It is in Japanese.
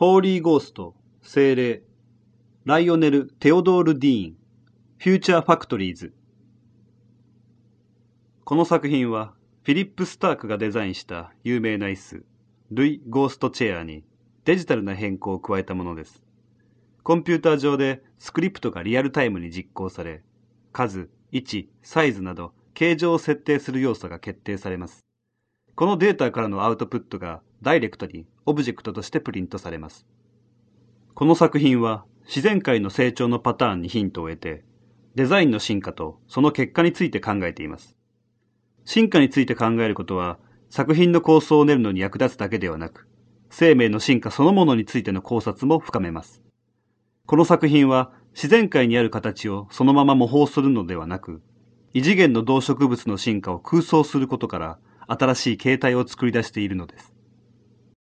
ホーリーゴースト、精霊、ライオネル・テオドール・ディーン、フューチャー・ファクトリーズ。この作品は、フィリップ・スタークがデザインした有名な椅子、ルイ・ゴースト・チェアにデジタルな変更を加えたものです。コンピューター上でスクリプトがリアルタイムに実行され、数、位置、サイズなど形状を設定する要素が決定されます。このデータからのアウトプットがダイレクトにオブジェクトとしてプリントされます。この作品は自然界の成長のパターンにヒントを得て、デザインの進化とその結果について考えています。進化について考えることは、作品の構想を練るのに役立つだけではなく、生命の進化そのものについての考察も深めます。この作品は自然界にある形をそのまま模倣するのではなく、異次元の動植物の進化を空想することから新しい形態を作り出しているのです。